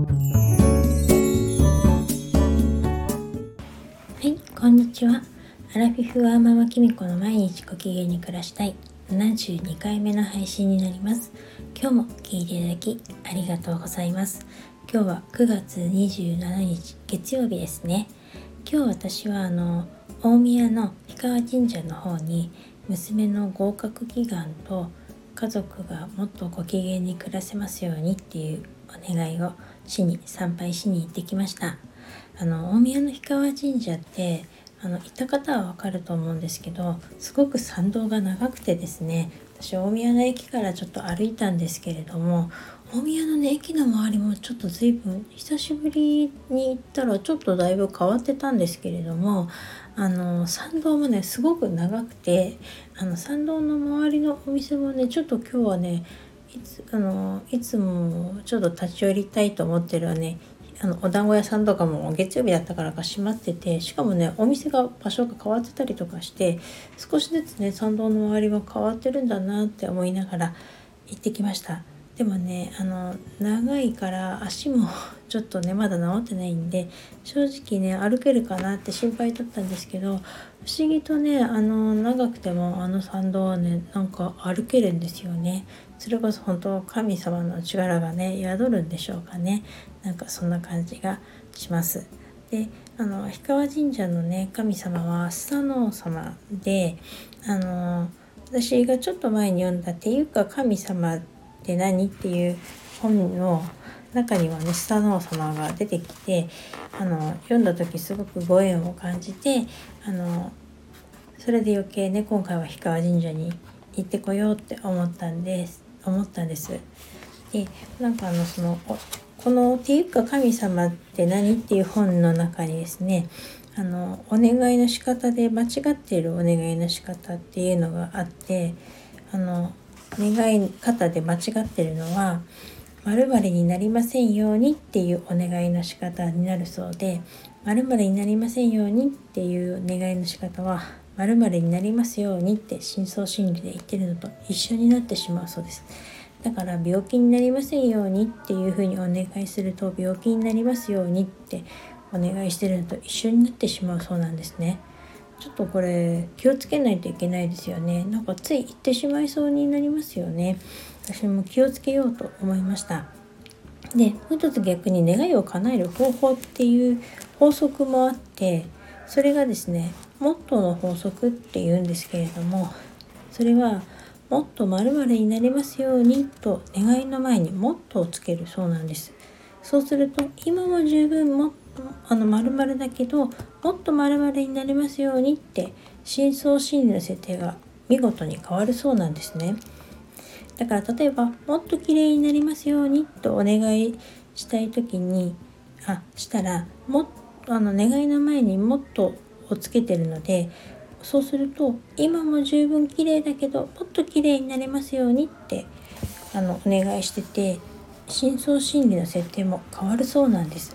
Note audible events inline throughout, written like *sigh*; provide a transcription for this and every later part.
はいこんにちは。アラフィフワーママキミコの毎日ご機嫌に暮らしたい。72回目の配信になります。今日も聞いていただきありがとうございます。今日は9月27日月曜日ですね。今日私はあの大宮の氷川神社の方に娘の合格祈願と家族がもっとご機嫌に暮らせますようにっていうお願いをしに参拝しに行ってきました。あの大宮の氷川神社ってあの行った方はわかると思うんですけどすごく参道が長くてですね私大宮の駅からちょっと歩いたんですけれども大宮のね駅の周りもちょっと随分久しぶりに行ったらちょっとだいぶ変わってたんですけれどもあの参道もねすごく長くてあの参道の周りのお店もねちょっと今日はねいつあのいつもちょっと立ち寄りたいと思ってるね。あのお団子屋さんとかも月曜日だったからか閉まっててしかもねお店が場所が変わってたりとかして少しずつね参道の周りは変わってるんだなって思いながら行ってきました。でもねあの長いから足も *laughs* ちょっとねまだ治ってないんで正直ね歩けるかなって心配だったんですけど不思議とねあの長くてもあの参道はねなんか歩けるんですよね。それこそ本当神様の力がね宿るんでしょうかねなんかそんな感じがしますであの氷川神社のね神様はスサノオ様であの私がちょっと前に読んだ「ていうか神様って何?」っていう本の中にはねスサノオ様が出てきてあの読んだ時すごくご縁を感じてあのそれで余計ね今回は氷川神社に行ってこようって思ったんです思ったんです。でなんかあのそのこの「ていうか神様って何?」っていう本の中にですねあのお願いの仕方で間違っているお願いの仕方っていうのがあってあの願い方で間違ってるのは「〇〇になりませんように」っていうお願いの仕方になるそうで「〇〇になりませんように」っていう願いの仕方は〇〇になりますようにって深層心理で言ってるのと一緒になってしまうそうです。だから病気になりませんようにっていうふうにお願いすると病気になりますようにってお願いしてるのと一緒になってしまうそうなんですね。ちょっとこれ気をつけないといけないですよね。なんかつい言ってしまいそうになりますよね。私も気をつけようと思いました。で、もう一つ逆に願いを叶える方法っていう法則もあって、それがですね、モットーの法則っていうんですけれども、それはもっと〇〇になりますようにと願いの前にもっとをつけるそうなんです。そうすると今も十分もあの〇〇だけどもっと〇〇になりますようにって深層心理の設定が見事に変わるそうなんですね。だから例えばもっと綺麗になりますようにとお願いしたい時にあしたらもあの願いの前にもっとをつけてるのでそうすると今も十分綺麗だけどもっと綺麗になれますようにってあのお願いしてて深層心理の設定も変わるそうなんです。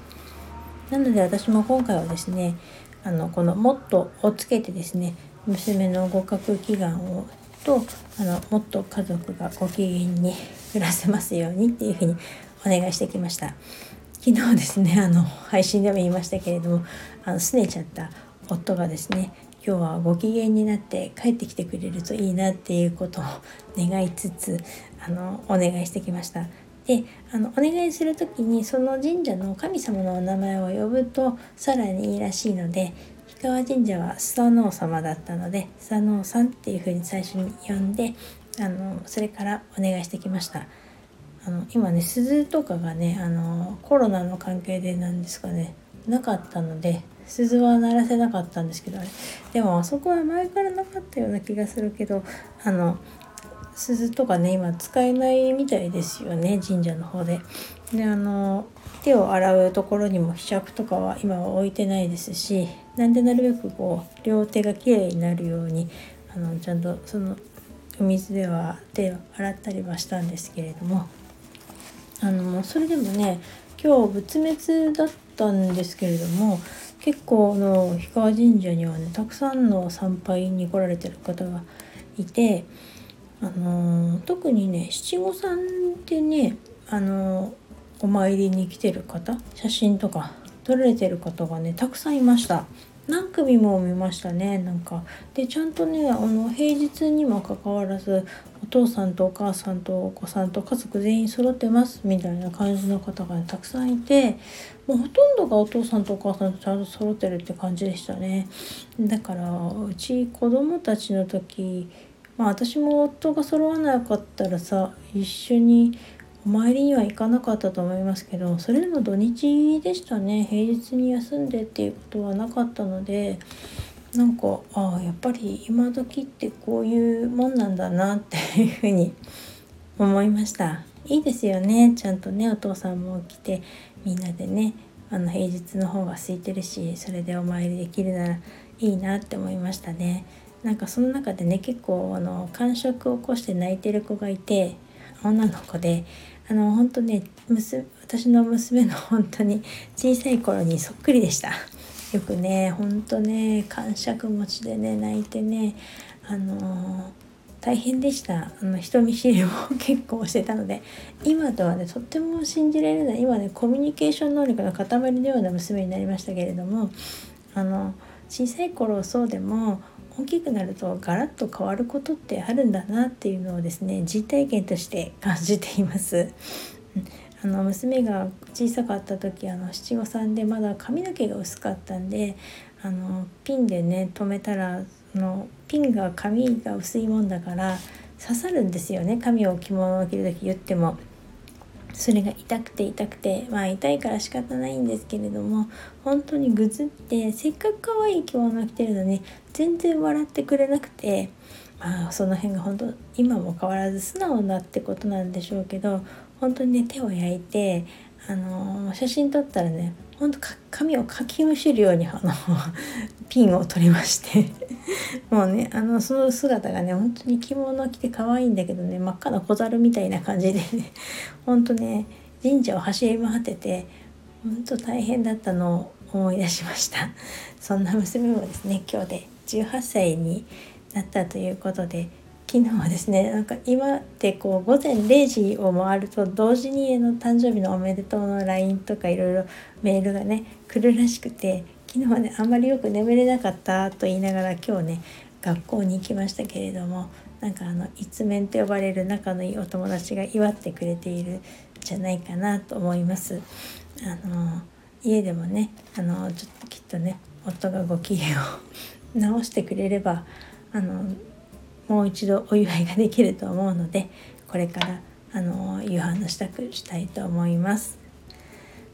なので私も今回はですねあのこの「もっと」をつけてですね娘の合格祈願をとあのもっと家族がご機嫌に *laughs* 暮らせますようにっていうふうにお願いしてきました昨日ですねあの配信でも言いましたけれどもあの拗ねちゃった夫がですね今日はご機嫌になって帰ってきてくれるといいなっていうことを願いつつあのお願いしてきました。であのお願いする時にその神社の神様のお名前を呼ぶとさらにいいらしいので氷川神社はスサノオ様だったのでスサノオさんっていう風に最初に呼んであのそれからお願いしてきました。あの今ね鈴とかがねあのコロナの関係でなんですかねなかったので鈴は鳴らせなかったんですけどでもあそこは前からなかったような気がするけどあの鈴とかね今使えないみたいですよね神社の方で。であの手を洗うところにもひしゃくとかは今は置いてないですしなんでなるべくこう両手がきれいになるようにあのちゃんとそのお水では手を洗ったりはしたんですけれどもあのそれでもね今日仏滅だったたんですけれども結構の氷川神社にはねたくさんの参拝に来られてる方がいてあの特にね七五三ってねあのお参りに来てる方写真とか撮られてる方がねたくさんいました。何組も見ましたね。なんか。でちゃんとねあの平日にもかかわらずお父さんとお母さんとお子さんと家族全員揃ってますみたいな感じの方が、ね、たくさんいてもうほとんどがお父さんとお母さんとちゃんと揃ってるって感じでしたね。だからうち子供たちの時まあ私も夫が揃わなかったらさ一緒にお参りには行かなかったと思いますけどそれでも土日でしたね。平日に休んでっていうことはなかったのでなんかああやっぱり今時ってこういうもんなんだなっていうふうに思いました。いいですよね。ちゃんとねお父さんも来てみんなでねあの平日の方が空いてるしそれでお参りできるならいいなって思いましたね。なんかその中でね結構あの感触を起こして泣いてる子がいて女の子であの本当ね娘私の娘の本当に小さい頃にそっくりでした。よくねほんとね感触持ちでね泣いてねあの大変でした。あの人見知りも *laughs* 結構してたので今とはねとっても信じられない今ねコミュニケーション能力の塊のような娘になりましたけれどもあの小さい頃そうでも大きくなるとガラッと変わることってあるんだなっていうのをですね実体験として感じています。あの娘が小さかった時あの七五三でまだ髪の毛が薄かったんであのピンでね留めたらのピンが髪が薄いもんだから刺さるんですよね髪を着物を着る時言っても。それが痛くて痛くてまあ痛いから仕方ないんですけれども本当にぐずってせっかく可愛い着物着てるのに全然笑ってくれなくてまあその辺が本当今も変わらず素直なってことなんでしょうけど本当にね手を焼いてあの写真撮ったらねほんと髪をかきむしるようにあの *laughs* ピンを取りまして。*laughs* もうねあのその姿がね本当に着物着て可愛いんだけどね真っ赤な小猿みたいな感じでね。ほんとね神社を走り回っててほんと大変だったのを思い出しました。そんな娘もですね今日で18歳になったということで昨日はですねなんか今ってこう午前0時を回ると同時にの誕生日のおめでとうの LINE とかいろいろメールがね来るらしくて昨日はねあんまりよく眠れなかったと言いながら今日ね学校に行きましたけれどもなんかあの一面と呼ばれる仲のいいお友達が祝ってくれているんじゃないかなと思います。あの家でもねあのちょっときっとね夫がご機嫌を *laughs* 直してくれればあのもう一度お祝いができると思うのでこれからあの夕飯の支度したいと思います。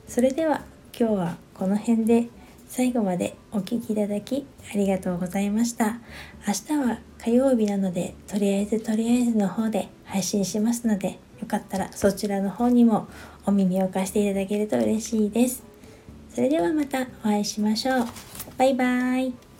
それでは今日はこの辺で最後までお聴きいただきありがとうございました。明日は火曜日なのでとりあえずとりあえずの方で配信しますのでよかったらそちらの方にもお耳を貸していただけると嬉しいです。それではまたお会いしましょう。バイバーイ。